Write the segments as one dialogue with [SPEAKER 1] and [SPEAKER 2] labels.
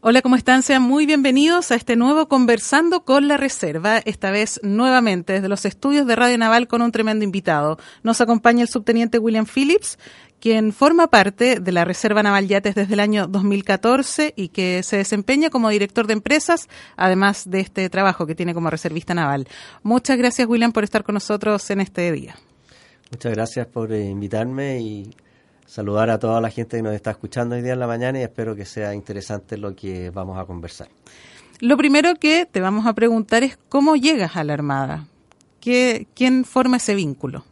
[SPEAKER 1] Hola, ¿cómo están? Sean muy bienvenidos a este nuevo Conversando con la Reserva, esta vez nuevamente desde los estudios de Radio Naval con un tremendo invitado. Nos acompaña el subteniente William Phillips, quien forma parte de la Reserva Naval Yates desde el año 2014 y que se desempeña como director de empresas, además de este trabajo que tiene como reservista naval. Muchas gracias, William, por estar con nosotros en este día.
[SPEAKER 2] Muchas gracias por eh, invitarme y saludar a toda la gente que nos está escuchando hoy día en la mañana y espero que sea interesante lo que vamos a conversar.
[SPEAKER 1] Lo primero que te vamos a preguntar es cómo llegas a la Armada. ¿Qué, ¿Quién forma ese vínculo?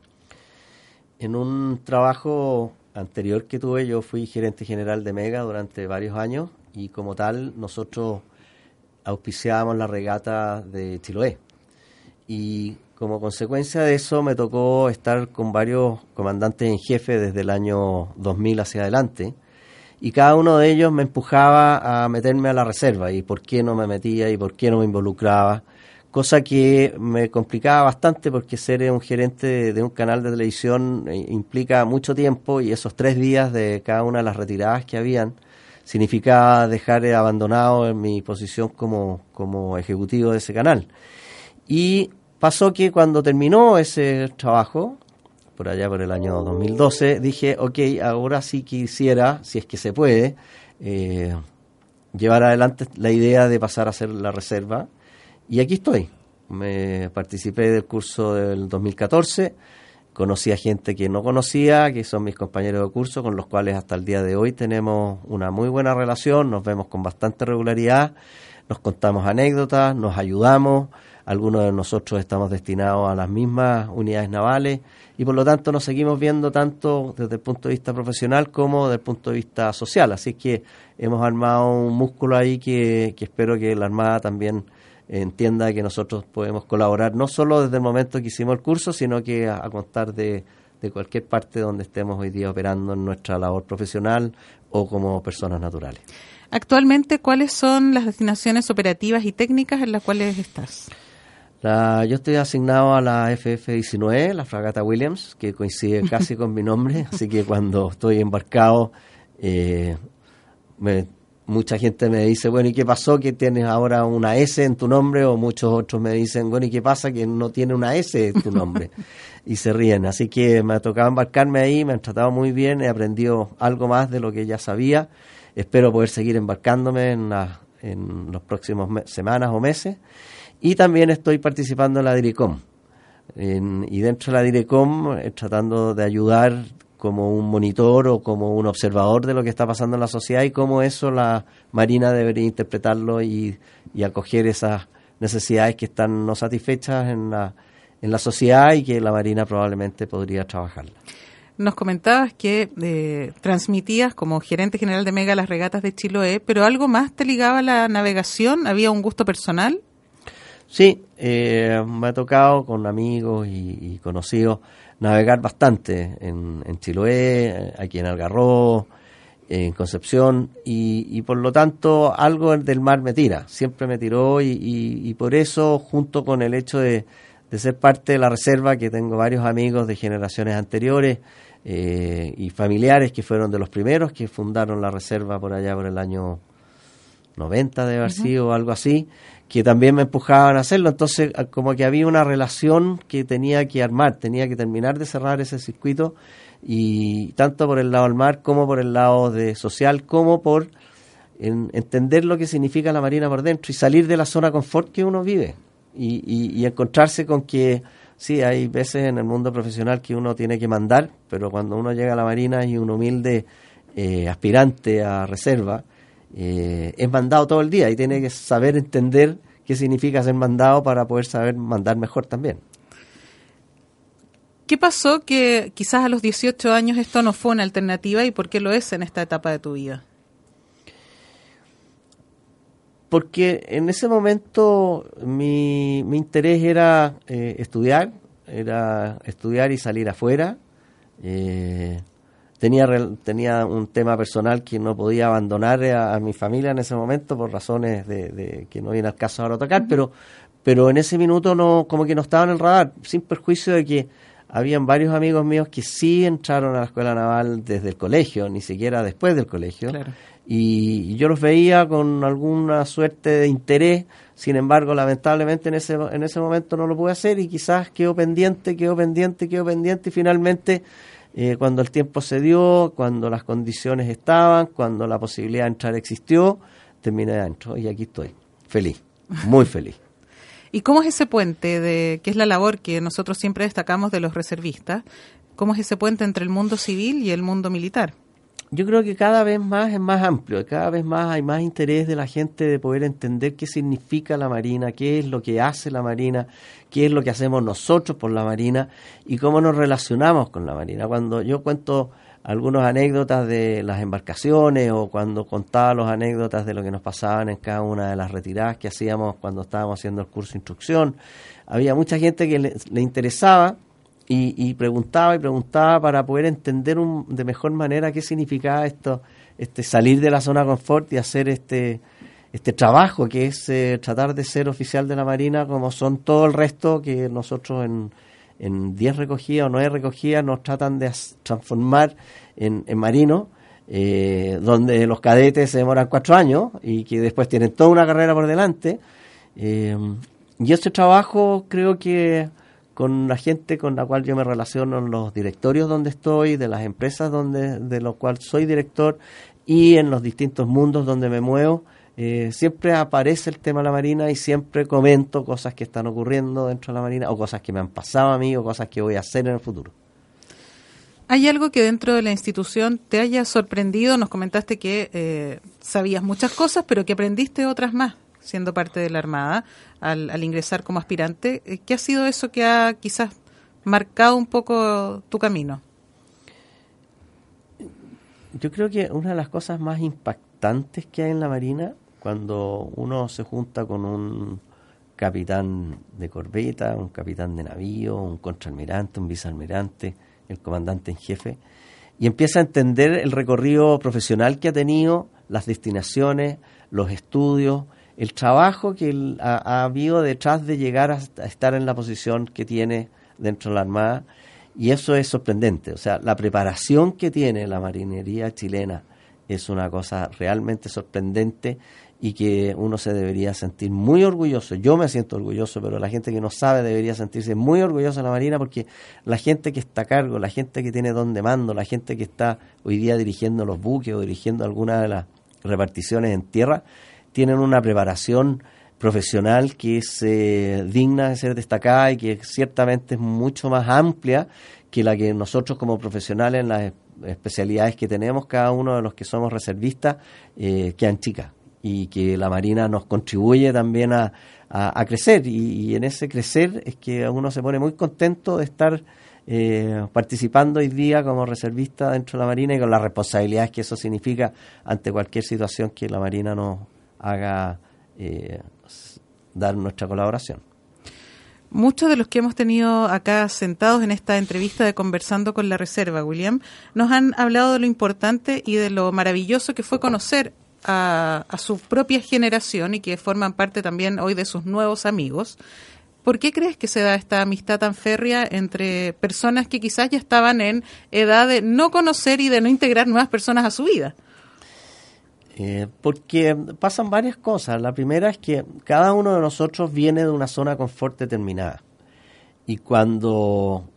[SPEAKER 2] En un trabajo anterior que tuve, yo fui gerente general de Mega durante varios años y como tal nosotros auspiciábamos la regata de Chiloé. Y como consecuencia de eso me tocó estar con varios comandantes en jefe desde el año 2000 hacia adelante y cada uno de ellos me empujaba a meterme a la reserva y por qué no me metía y por qué no me involucraba, cosa que me complicaba bastante porque ser un gerente de un canal de televisión eh, implica mucho tiempo y esos tres días de cada una de las retiradas que habían significaba dejar abandonado en mi posición como, como ejecutivo de ese canal. Y pasó que cuando terminó ese trabajo, por allá por el año 2012, dije, ok, ahora sí quisiera, si es que se puede, eh, llevar adelante la idea de pasar a hacer la reserva. Y aquí estoy. Me participé del curso del 2014, conocí a gente que no conocía, que son mis compañeros de curso, con los cuales hasta el día de hoy tenemos una muy buena relación, nos vemos con bastante regularidad, nos contamos anécdotas, nos ayudamos, algunos de nosotros estamos destinados a las mismas unidades navales y por lo tanto nos seguimos viendo tanto desde el punto de vista profesional como desde el punto de vista social. Así que hemos armado un músculo ahí que, espero que la Armada también entienda que nosotros podemos colaborar no solo desde el momento que hicimos el curso, sino que a, contar de, de cualquier parte donde estemos hoy día operando en nuestra labor profesional o como personas naturales.
[SPEAKER 1] Actualmente, ¿cuáles son las destinaciones operativas y técnicas en las cuales estás?
[SPEAKER 2] Yo estoy asignado a la FF-19, la fragata Williams, que coincide casi con mi nombre, así que cuando estoy embarcado, eh, mucha gente me dice, bueno, ¿y qué pasó que tienes ahora una S en tu nombre? O muchos otros me dicen, bueno, ¿y qué pasa que no tiene una S en tu nombre? y se ríen. Así que me ha tocado embarcarme ahí, me han tratado muy bien, he aprendido algo más de lo que ya sabía. Espero poder seguir embarcándome en, la, en los próximos semanas o meses. Y también estoy participando en la DIRECOM. y dentro de la DIRECOM, eh, tratando de ayudar como un monitor o como un observador de lo que está pasando en la sociedad y cómo eso la Marina debería interpretarlo y, acoger esas necesidades que están no satisfechas en la, en la sociedad y que la Marina probablemente podría trabajar.
[SPEAKER 1] Nos comentabas que eh, transmitías como gerente general de Mega las regatas de Chiloé, pero algo más te ligaba a la navegación, había un gusto personal.
[SPEAKER 2] Sí, eh, me ha tocado con amigos y, conocidos navegar bastante en, Chiloé, eh, aquí en Algarrobo, en Concepción, y, por lo tanto algo del mar me tira, siempre me tiró y, por eso, junto con el hecho de, ser parte de la reserva, que tengo varios amigos de generaciones anteriores eh, y familiares que fueron de los primeros que fundaron la reserva por allá por el año 90 de haber sido o algo así, que también me empujaban a hacerlo. Entonces, como que había una relación que tenía que armar, tenía que terminar de cerrar ese circuito, y tanto por el lado del mar como por el lado de social, como por entender lo que significa la marina por dentro y salir de la zona confort que uno vive y, encontrarse con que sí, hay veces en el mundo profesional que uno tiene que mandar, pero cuando uno llega a la marina y un humilde eh, aspirante a reserva, eh, es mandado todo el día y tiene que saber entender qué significa ser mandado para poder saber mandar mejor también.
[SPEAKER 1] ¿Qué pasó que quizás a los 18 años esto no fue una alternativa y por qué lo es en esta etapa de tu vida?
[SPEAKER 2] Porque en ese momento mi, mi interés era eh, estudiar, era estudiar y salir afuera. Eh, tenía, tenía un tema personal que no podía abandonar a, mi familia en ese momento por razones de, que no viene al caso ahora tocar, pero, pero en ese minuto no, como que no estaba en el radar, sin perjuicio de que habían varios amigos míos que sí entraron a la escuela naval desde el colegio, ni siquiera después del colegio. Claro y yo los veía con alguna suerte de interés, sin embargo, lamentablemente en ese, en ese momento no lo pude hacer y quizás quedó pendiente, quedó pendiente, quedó pendiente y finalmente eh, cuando el tiempo se dio, cuando las condiciones estaban, cuando la posibilidad de entrar existió, terminé adentro y aquí estoy, feliz, muy feliz.
[SPEAKER 1] ¿Y cómo es ese puente de que es la labor que nosotros siempre destacamos de los reservistas? ¿Cómo es ese puente entre el mundo civil y el mundo militar?
[SPEAKER 2] yo creo que cada vez más es más amplio, cada vez más hay más interés de la gente de poder entender qué significa la Marina, qué es lo que hace la Marina, qué es lo que hacemos nosotros por la Marina y cómo nos relacionamos con la Marina. Cuando yo cuento algunas anécdotas de las embarcaciones o cuando contaba las anécdotas de lo que nos pasaban en cada una de las retiradas que hacíamos cuando estábamos haciendo el curso de instrucción, había mucha gente que le interesaba y, preguntaba y preguntaba para poder entender de mejor manera qué significaba esto, este salir de la zona confort y hacer este, este trabajo que es eh, tratar de ser oficial de la Marina como son todo el resto que nosotros en, en 10 recogidas o 9 recogidas nos tratan de transformar en, en marinos, eh, donde los cadetes se demoran cuatro años y que después tienen toda una carrera por delante. Eh, y este trabajo creo que con la gente con la cual yo me relaciono en los directorios donde estoy, de las empresas donde, de los cuales soy director y en los distintos mundos donde me muevo. Eh, siempre aparece el tema de la Marina y siempre comento cosas que están ocurriendo dentro de la Marina o cosas que me han pasado a mí o cosas que voy a hacer en el futuro.
[SPEAKER 1] ¿Hay algo que dentro de la institución te haya sorprendido? Nos comentaste que eh, sabías muchas cosas, pero que aprendiste otras más siendo parte de la Armada, al, ingresar como aspirante. Eh, ¿Qué ha sido eso que ha quizás marcado un poco tu camino?
[SPEAKER 2] Yo creo que una de las cosas más impactantes que hay en la Marina, cuando uno se junta con un capitán de corbeta, un capitán de navío, un contraalmirante, un vicealmirante, el comandante en jefe, y empieza a entender el recorrido profesional que ha tenido, las destinaciones, los estudios, el trabajo que ha, habido detrás de llegar a, estar en la posición que tiene dentro de la Armada, y eso es sorprendente. O sea, la preparación que tiene la marinería chilena es una cosa realmente sorprendente y que uno se debería sentir muy orgulloso. Yo me siento orgulloso, pero la gente que no sabe debería sentirse muy orgullosa de la Marina porque la gente que está a cargo, la gente que tiene don de mando, la gente que está hoy día dirigiendo los buques o dirigiendo alguna de las reparticiones en tierra, tienen una preparación profesional que es eh, digna de ser destacada y que ciertamente es mucho más amplia que la que nosotros como profesionales en las especialidades que tenemos, cada uno de los que somos reservistas, eh, quedan chicas y que la Marina nos contribuye también a, crecer y, en ese crecer es que uno se pone muy contento de estar eh, participando hoy día como reservista dentro de la Marina y con las responsabilidades que eso significa ante cualquier situación que la Marina nos haga eh, dar nuestra colaboración.
[SPEAKER 1] Muchos de los que hemos tenido acá sentados en esta entrevista de Conversando con la Reserva, William, nos han hablado de lo importante y de lo maravilloso que fue conocer a, a, su propia generación y que forman parte también hoy de sus nuevos amigos. ¿Por qué crees que se da esta amistad tan férrea entre personas que quizás ya estaban en edad de no conocer y de no integrar nuevas personas a su vida?
[SPEAKER 2] Eh, porque pasan varias cosas. La primera es que cada uno de nosotros viene de una zona de confort determinada. Y cuando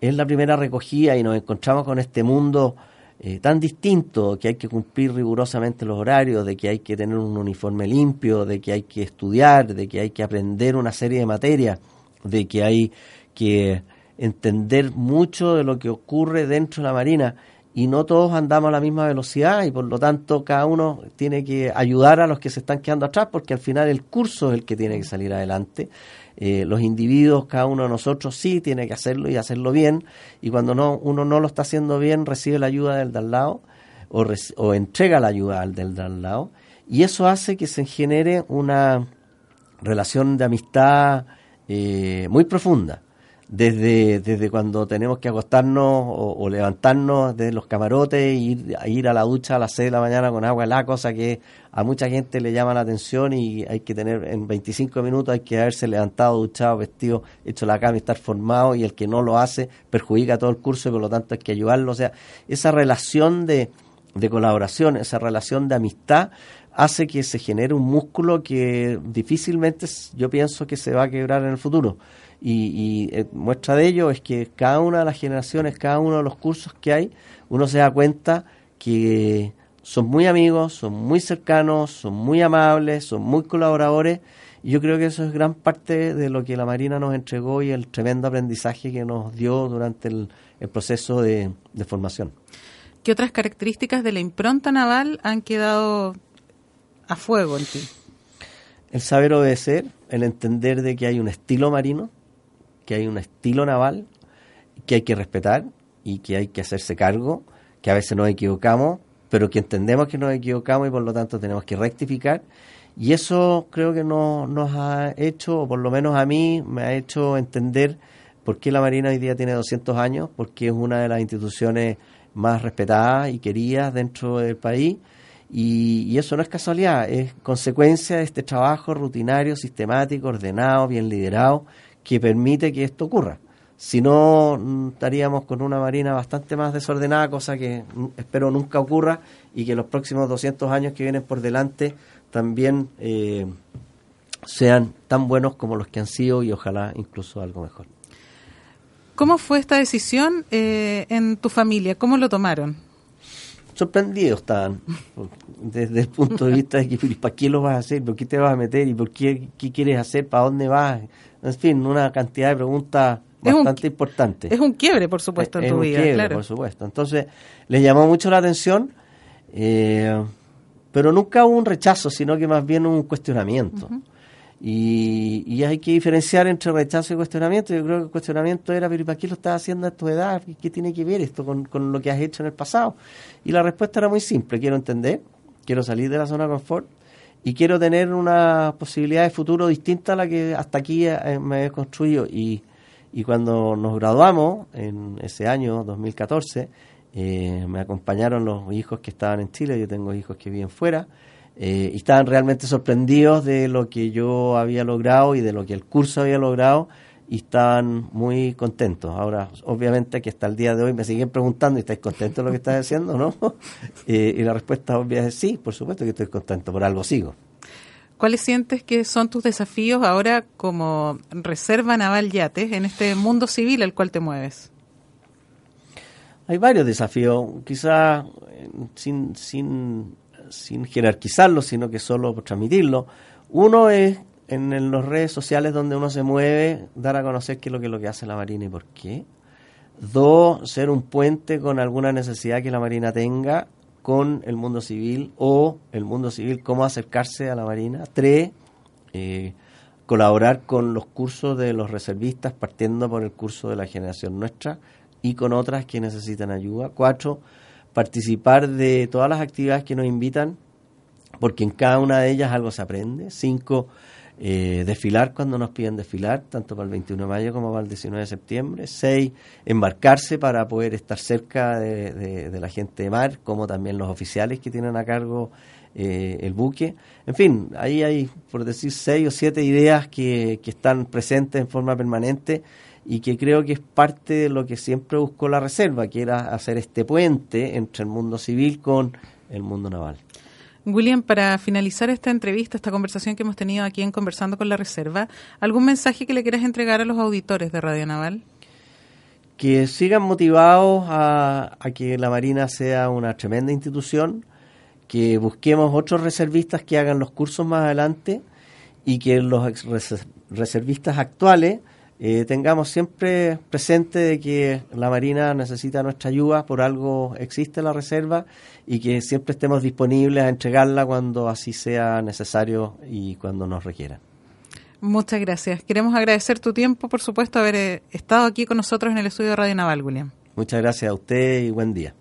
[SPEAKER 2] es la primera recogida y nos encontramos con este mundo eh, tan distinto, que hay que cumplir rigurosamente los horarios, de que hay que tener un uniforme limpio, de que hay que estudiar, de que hay que aprender una serie de materias, de que hay que entender mucho de lo que ocurre dentro de la Marina y no todos andamos a la misma velocidad y por lo tanto cada uno tiene que ayudar a los que se están quedando atrás porque al final el curso es el que tiene que salir adelante. Eh, los individuos, cada uno de nosotros sí tiene que hacerlo y hacerlo bien y cuando no, uno no lo está haciendo bien recibe la ayuda del de al lado o, o entrega la ayuda al del de al lado y eso hace que se genere una relación de amistad eh, muy profunda desde, desde cuando tenemos que acostarnos o, levantarnos de los camarotes e ir, ir a la ducha a las 6 de la mañana con agua helada, cosa que a mucha gente le llama la atención y hay que tener en 25 minutos hay que haberse levantado, duchado, vestido, hecho la cama y estar formado y el que no lo hace perjudica todo el curso y por lo tanto hay que ayudarlo. O sea, esa relación de, de colaboración, esa relación de amistad hace que se genere un músculo que difícilmente yo pienso que se va a quebrar en el futuro. Y, eh, muestra de ello es que cada una de las generaciones, cada uno de los cursos que hay, uno se da cuenta que son muy amigos, son muy cercanos, son muy amables, son muy colaboradores. Y yo creo que eso es gran parte de lo que la Marina nos entregó y el tremendo aprendizaje que nos dio durante el, proceso de, de formación.
[SPEAKER 1] ¿Qué otras características de la impronta naval han quedado a fuego en ti?
[SPEAKER 2] El saber obedecer, el entender de que hay un estilo marino, que hay un estilo naval que hay que respetar y que hay que hacerse cargo, que a veces nos equivocamos, pero que entendemos que nos equivocamos y por lo tanto tenemos que rectificar. Y eso creo que no, nos ha hecho, o por lo menos a mí, me ha hecho entender por qué la Marina hoy día tiene 200 años, porque es una de las instituciones más respetadas y queridas dentro del país. Y, eso no es casualidad, es consecuencia de este trabajo rutinario, sistemático, ordenado, bien liderado, que permite que esto ocurra. Si no, mm, estaríamos con una marina bastante más desordenada, cosa que espero nunca ocurra y que los próximos 200 años que vienen por delante también eh, sean tan buenos como los que han sido y ojalá incluso algo mejor.
[SPEAKER 1] ¿Cómo fue esta decisión eh, en tu familia? ¿Cómo lo tomaron?
[SPEAKER 2] Sorprendidos estaban, desde el punto de vista de que, ¿para qué lo vas a hacer? ¿Por qué te vas a meter? ¿Y por qué, qué quieres hacer? ¿Para dónde vas? En fin, una cantidad de preguntas bastante importantes.
[SPEAKER 1] Es un quiebre, por supuesto, en tu vida,
[SPEAKER 2] quiebre, por supuesto. Entonces, les llamó mucho la atención, eh, pero nunca hubo un rechazo, sino que más bien un cuestionamiento. Y, hay que diferenciar entre rechazo y cuestionamiento. Yo creo que el cuestionamiento era, pero ¿para qué lo estás haciendo a tu edad? ¿Qué tiene que ver esto con, con lo que has hecho en el pasado? Y la respuesta era muy simple, quiero entender, quiero salir de la zona de confort y quiero tener una posibilidad de futuro distinta a la que hasta aquí eh, me he construido. Y, y cuando nos graduamos, en ese año 2014, eh, me acompañaron los hijos que estaban en Chile, yo tengo hijos que viven fuera, eh, y estaban realmente sorprendidos de lo que yo había logrado y de lo que el curso había logrado y estaban muy contentos. Ahora, obviamente que hasta el día de hoy me siguen preguntando, ¿y estáis contentos de lo que estás haciendo? ¿no? Eh, y la respuesta obvia es sí, por supuesto que estoy contento, por algo sigo.
[SPEAKER 1] ¿Cuáles sientes que son tus desafíos ahora como Reserva Naval Yates en este mundo civil al cual te mueves?
[SPEAKER 2] Hay varios desafíos, quizás eh, sin, sin, sin jerarquizarlo, sino que solo transmitirlo. Uno es en las redes sociales donde uno se mueve, dar a conocer qué es lo que, lo que hace la Marina y por qué. Dos, ser un puente con alguna necesidad que la Marina tenga con el mundo civil o el mundo civil, cómo acercarse a la Marina. Tres, eh, colaborar con los cursos de los reservistas, partiendo por el curso de la generación nuestra y con otras que necesitan ayuda. Cuatro, participar de todas las actividades que nos invitan, porque en cada una de ellas algo se aprende. Cinco, eh, desfilar cuando nos piden desfilar, tanto para el 21 de mayo como para el 19 de septiembre. Seis, embarcarse para poder estar cerca de, la gente de mar, como también los oficiales que tienen a cargo eh, el buque. En fin, ahí hay, por decir, seis o siete ideas que, que están presentes en forma permanente y que creo que es parte de lo que siempre buscó la Reserva, que era hacer este puente entre el mundo civil con el mundo naval.
[SPEAKER 1] William, para finalizar esta entrevista, esta conversación que hemos tenido aquí en Conversando con la Reserva, ¿algún mensaje que le quieras entregar a los auditores de Radio Naval?
[SPEAKER 2] Que sigan motivados a, que la Marina sea una tremenda institución, que busquemos otros reservistas que hagan los cursos más adelante y que los reservistas actuales eh, tengamos siempre presente de que la Marina necesita nuestra ayuda, por algo existe la reserva y que siempre estemos disponibles a entregarla cuando así sea necesario y cuando nos requiera.
[SPEAKER 1] Muchas gracias. Queremos agradecer tu tiempo, por supuesto, haber eh, estado aquí con nosotros en el estudio de Radio Naval, William.
[SPEAKER 2] Muchas gracias a usted y buen día.